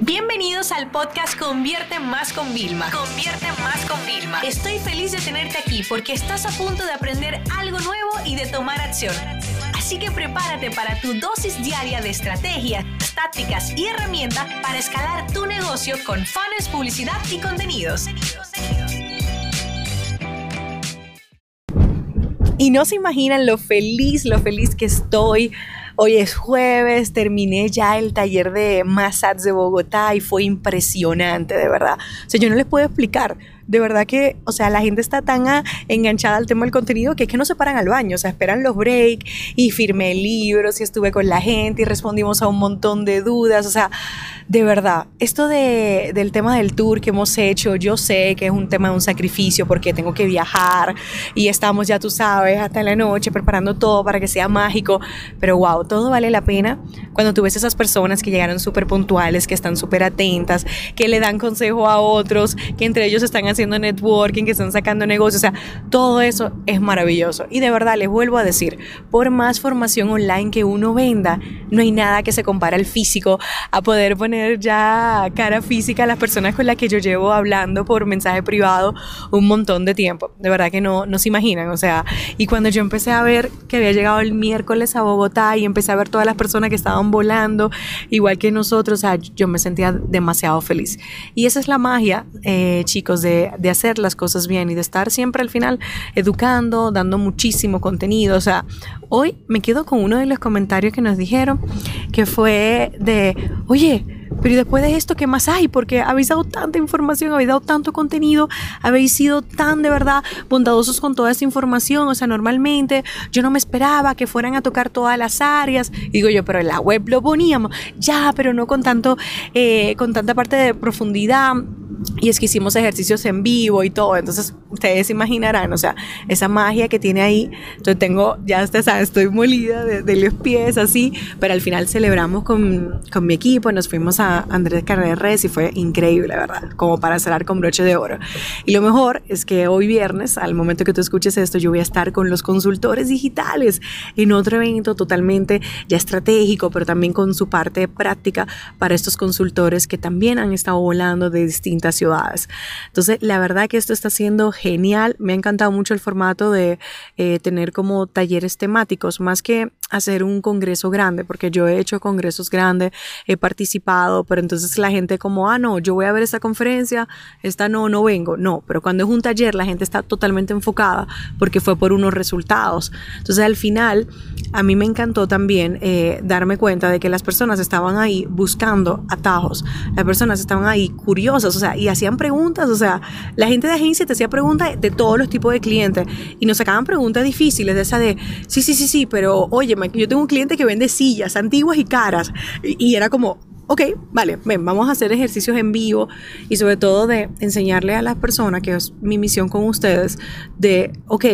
Bienvenidos al podcast Convierte Más con Vilma. Convierte Más con Vilma. Estoy feliz de tenerte aquí porque estás a punto de aprender algo nuevo y de tomar acción. Así que prepárate para tu dosis diaria de estrategias, tácticas y herramientas para escalar tu negocio con fans, publicidad y contenidos. Y no se imaginan lo feliz, lo feliz que estoy Hoy es jueves, terminé ya el taller de Massage de Bogotá y fue impresionante, de verdad. O sea, yo no les puedo explicar de verdad que, o sea, la gente está tan ah, enganchada al tema del contenido que es que no se paran al baño, o sea, esperan los breaks y firmé libros y estuve con la gente y respondimos a un montón de dudas, o sea, de verdad, esto de, del tema del tour que hemos hecho, yo sé que es un tema de un sacrificio porque tengo que viajar y estamos, ya tú sabes, hasta la noche preparando todo para que sea mágico, pero wow, todo vale la pena. Cuando tú ves esas personas que llegaron súper puntuales, que están súper atentas, que le dan consejo a otros, que entre ellos están haciendo networking, que están sacando negocios, o sea, todo eso es maravilloso. Y de verdad, les vuelvo a decir, por más formación online que uno venda, no hay nada que se compara al físico, a poder poner ya cara física a las personas con las que yo llevo hablando por mensaje privado un montón de tiempo. De verdad que no, no se imaginan, o sea, y cuando yo empecé a ver que había llegado el miércoles a Bogotá y empecé a ver todas las personas que estaban volando, igual que nosotros, o sea, yo me sentía demasiado feliz. Y esa es la magia, eh, chicos, de, de, hacer las cosas bien y de estar siempre al final educando, dando muchísimo contenido. O sea, hoy me quedo con uno de los comentarios que nos dijeron, que fue de, oye, pero después de esto, ¿qué más hay? Porque habéis dado tanta información, habéis dado tanto contenido, habéis sido tan de verdad bondadosos con toda esta información. O sea, normalmente yo no me esperaba que fueran a tocar todas las áreas. digo yo, pero en la web lo poníamos. Ya, pero no con tanto, eh, con tanta parte de profundidad y es que hicimos ejercicios en vivo y todo, entonces ustedes imaginarán, o sea, esa magia que tiene ahí, entonces tengo, ya ustedes saben, estoy molida de, los pies así, pero al final celebramos con, con mi equipo, nos fuimos a Andrés Carreras y fue increíble, ¿verdad? Como para cerrar con broche de oro. Y lo mejor es que hoy viernes, al momento que tú escuches esto, yo voy a estar con los consultores digitales en otro evento totalmente ya estratégico, pero también con su parte práctica para estos consultores que también han estado volando de distintas ciudades. Entonces, la verdad que esto está siendo genial. Me ha encantado mucho el formato de eh, tener como talleres temáticos, más que hacer un congreso grande, porque yo he hecho congresos grandes, he participado, pero entonces la gente como, ah, no, yo voy a ver esta conferencia, esta no, no vengo. No, pero cuando es un taller, la gente está totalmente enfocada porque fue por unos resultados. Entonces, al final, a mí me encantó también eh, darme cuenta de que las personas estaban ahí buscando atajos, las personas estaban ahí curiosas, o sea, y hacían preguntas, o sea, la gente de agencia te hacía preguntas de todos los tipos de clientes y nos sacaban preguntas difíciles de esa de, sí, sí, sí, sí, pero oye, yo tengo un cliente que vende sillas antiguas y caras y, era como, ok, vale, ven, vamos a hacer ejercicios en vivo y sobre todo de enseñarle a las personas, que es mi misión con ustedes, de, ok,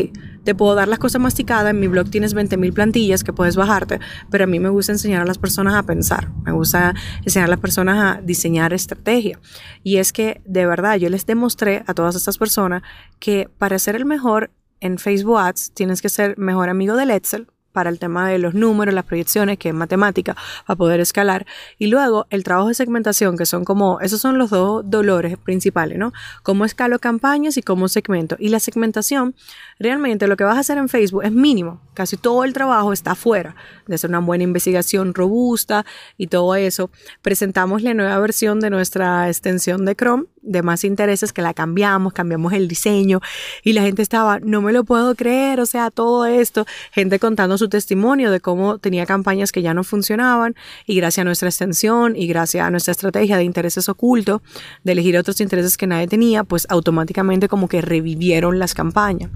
te puedo dar las cosas masticadas, en mi blog tienes 20.000 plantillas que puedes bajarte, pero a mí me gusta enseñar a las personas a pensar, me gusta enseñar a las personas a diseñar estrategia. Y es que de verdad yo les demostré a todas estas personas que para ser el mejor en Facebook Ads tienes que ser mejor amigo del Excel, para el tema de los números, las proyecciones, que es matemática, para poder escalar. Y luego el trabajo de segmentación, que son como, esos son los dos dolores principales, ¿no? Cómo escalo campañas y cómo segmento. Y la segmentación, realmente lo que vas a hacer en Facebook es mínimo. Casi todo el trabajo está afuera de hacer una buena investigación robusta y todo eso. Presentamos la nueva versión de nuestra extensión de Chrome de más intereses que la cambiamos, cambiamos el diseño y la gente estaba, no me lo puedo creer, o sea, todo esto, gente contando su testimonio de cómo tenía campañas que ya no funcionaban y gracias a nuestra extensión y gracias a nuestra estrategia de intereses ocultos, de elegir otros intereses que nadie tenía, pues automáticamente como que revivieron las campañas.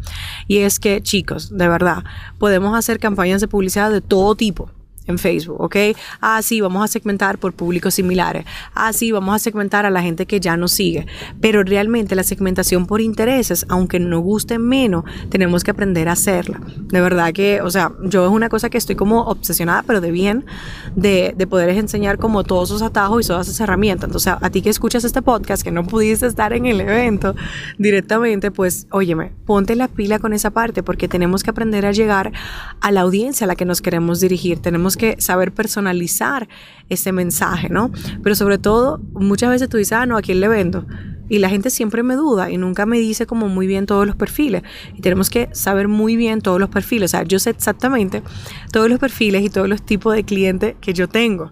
Y es que, chicos, de verdad, podemos hacer campañas de publicidad de todo tipo en Facebook, ¿ok? Ah, sí, vamos a segmentar por públicos similares. Ah, sí, vamos a segmentar a la gente que ya nos sigue. Pero realmente la segmentación por intereses, aunque nos guste menos, tenemos que aprender a hacerla. De verdad que, o sea, yo es una cosa que estoy como obsesionada, pero de bien, de, de poder enseñar como todos esos atajos y todas esas herramientas. Entonces, a ti que escuchas este podcast, que no pudiste estar en el evento directamente, pues, óyeme, ponte la pila con esa parte, porque tenemos que aprender a llegar a la audiencia a la que nos queremos dirigir. Tenemos que saber personalizar ese mensaje, ¿no? Pero sobre todo, muchas veces tú dices, ah, no, ¿a quién le vendo? Y la gente siempre me duda y nunca me dice como muy bien todos los perfiles. Y tenemos que saber muy bien todos los perfiles. O sea, yo sé exactamente todos los perfiles y todos los tipos de clientes que yo tengo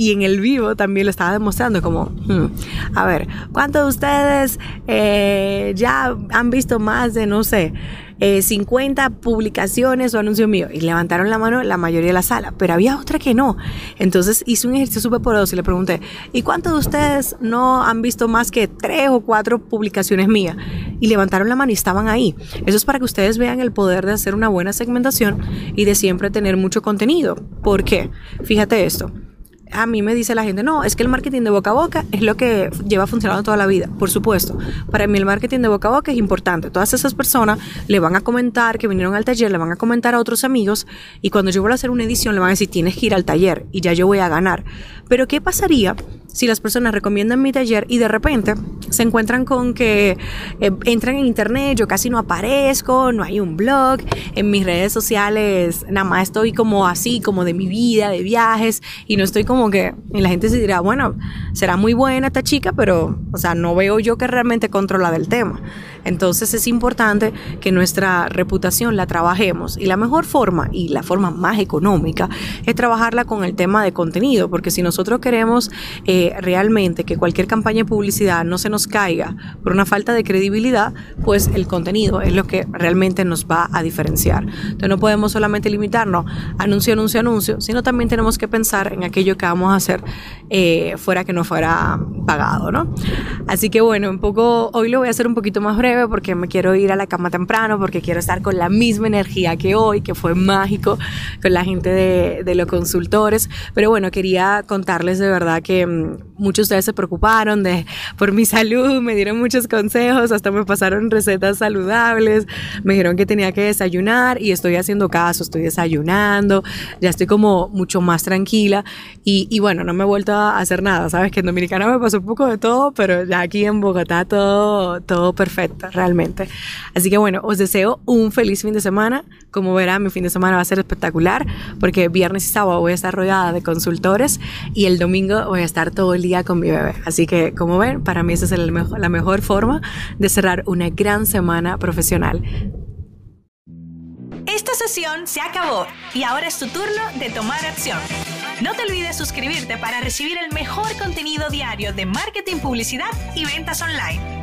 y en el vivo también lo estaba demostrando como, hmm, a ver, ¿cuántos de ustedes eh, ya han visto más de, no sé, 50 eh, publicaciones o anuncios míos? Y levantaron la mano la mayoría de la sala, pero había otra que no. Entonces hice un ejercicio súper poderoso y le pregunté, ¿y cuántos de ustedes no han visto más que tres o cuatro publicaciones mías? Y levantaron la mano y estaban ahí. Eso es para que ustedes vean el poder de hacer una buena segmentación y de siempre tener mucho contenido. ¿Por qué? Fíjate esto a mí me dice la gente, no, es que el marketing de boca a boca es lo que lleva funcionando toda la vida. Por supuesto, para mí el marketing de boca a boca es importante. Todas esas personas le van a comentar que vinieron al taller, le van a comentar a otros amigos y cuando yo a hacer una edición le van a decir, tienes que ir al taller y ya yo voy a ganar. Pero ¿qué pasaría si las personas recomiendan mi taller y de repente se encuentran con que eh, entran en internet, yo casi no aparezco, no hay un blog, en mis redes sociales nada más estoy como así, como de mi vida, de viajes, y no estoy como que, y la gente se dirá, bueno, será muy buena esta chica, pero, o sea, no veo yo que realmente controla del tema. Entonces es importante que nuestra reputación la trabajemos y la mejor forma y la forma más económica es trabajarla con el tema de contenido, porque si nosotros queremos eh, realmente que cualquier campaña de publicidad no se nos caiga por una falta de credibilidad, pues el contenido es lo que realmente nos va a diferenciar. Entonces no podemos solamente limitarnos anuncio, anuncio, anuncio, sino también tenemos que pensar en aquello que vamos a hacer eh, fuera que no fuera pagado, ¿no? Así que bueno, un poco, hoy lo voy a hacer un poquito más breve porque me quiero ir a la cama temprano, porque quiero estar con la misma energía que hoy, que fue mágico con la gente de, de los consultores. Pero bueno, quería contarles de verdad que mm, muchos de ustedes se preocuparon de, por mi salud, me dieron muchos consejos, hasta me pasaron recetas saludables, me dijeron que tenía que desayunar y estoy haciendo caso, estoy desayunando, ya estoy como mucho más tranquila y, y bueno, no me he vuelto a hacer nada, sabes que en Dominicana me pasó un poco de todo, pero ya aquí en Bogotá todo, todo perfecto realmente. Así que bueno, os deseo un feliz fin de semana. Como verán, mi fin de semana va a ser espectacular porque viernes y sábado voy a estar rodeada de consultores y el domingo voy a estar todo el día con mi bebé. Así que, como ven, para mí esa es la mejor forma de cerrar una gran semana profesional. Esta sesión se acabó y ahora es tu turno de tomar acción. No te olvides suscribirte para recibir el mejor contenido diario de marketing, publicidad y ventas online.